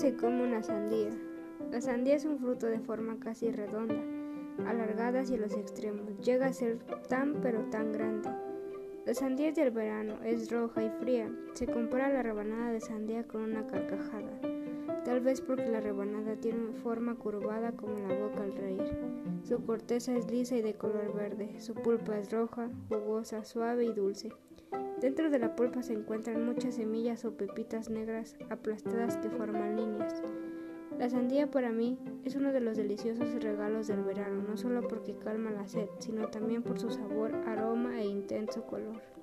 se come una sandía? La sandía es un fruto de forma casi redonda, alargada hacia los extremos. Llega a ser tan pero tan grande. La sandía del verano es roja y fría. Se compara la rebanada de sandía con una carcajada, tal vez porque la rebanada tiene forma curvada como la boca al reír. Su corteza es lisa y de color verde. Su pulpa es roja, jugosa, suave y dulce. Dentro de la pulpa se encuentran muchas semillas o pepitas negras aplastadas que forman líneas. La sandía para mí es uno de los deliciosos regalos del verano, no solo porque calma la sed, sino también por su sabor, aroma e intenso color.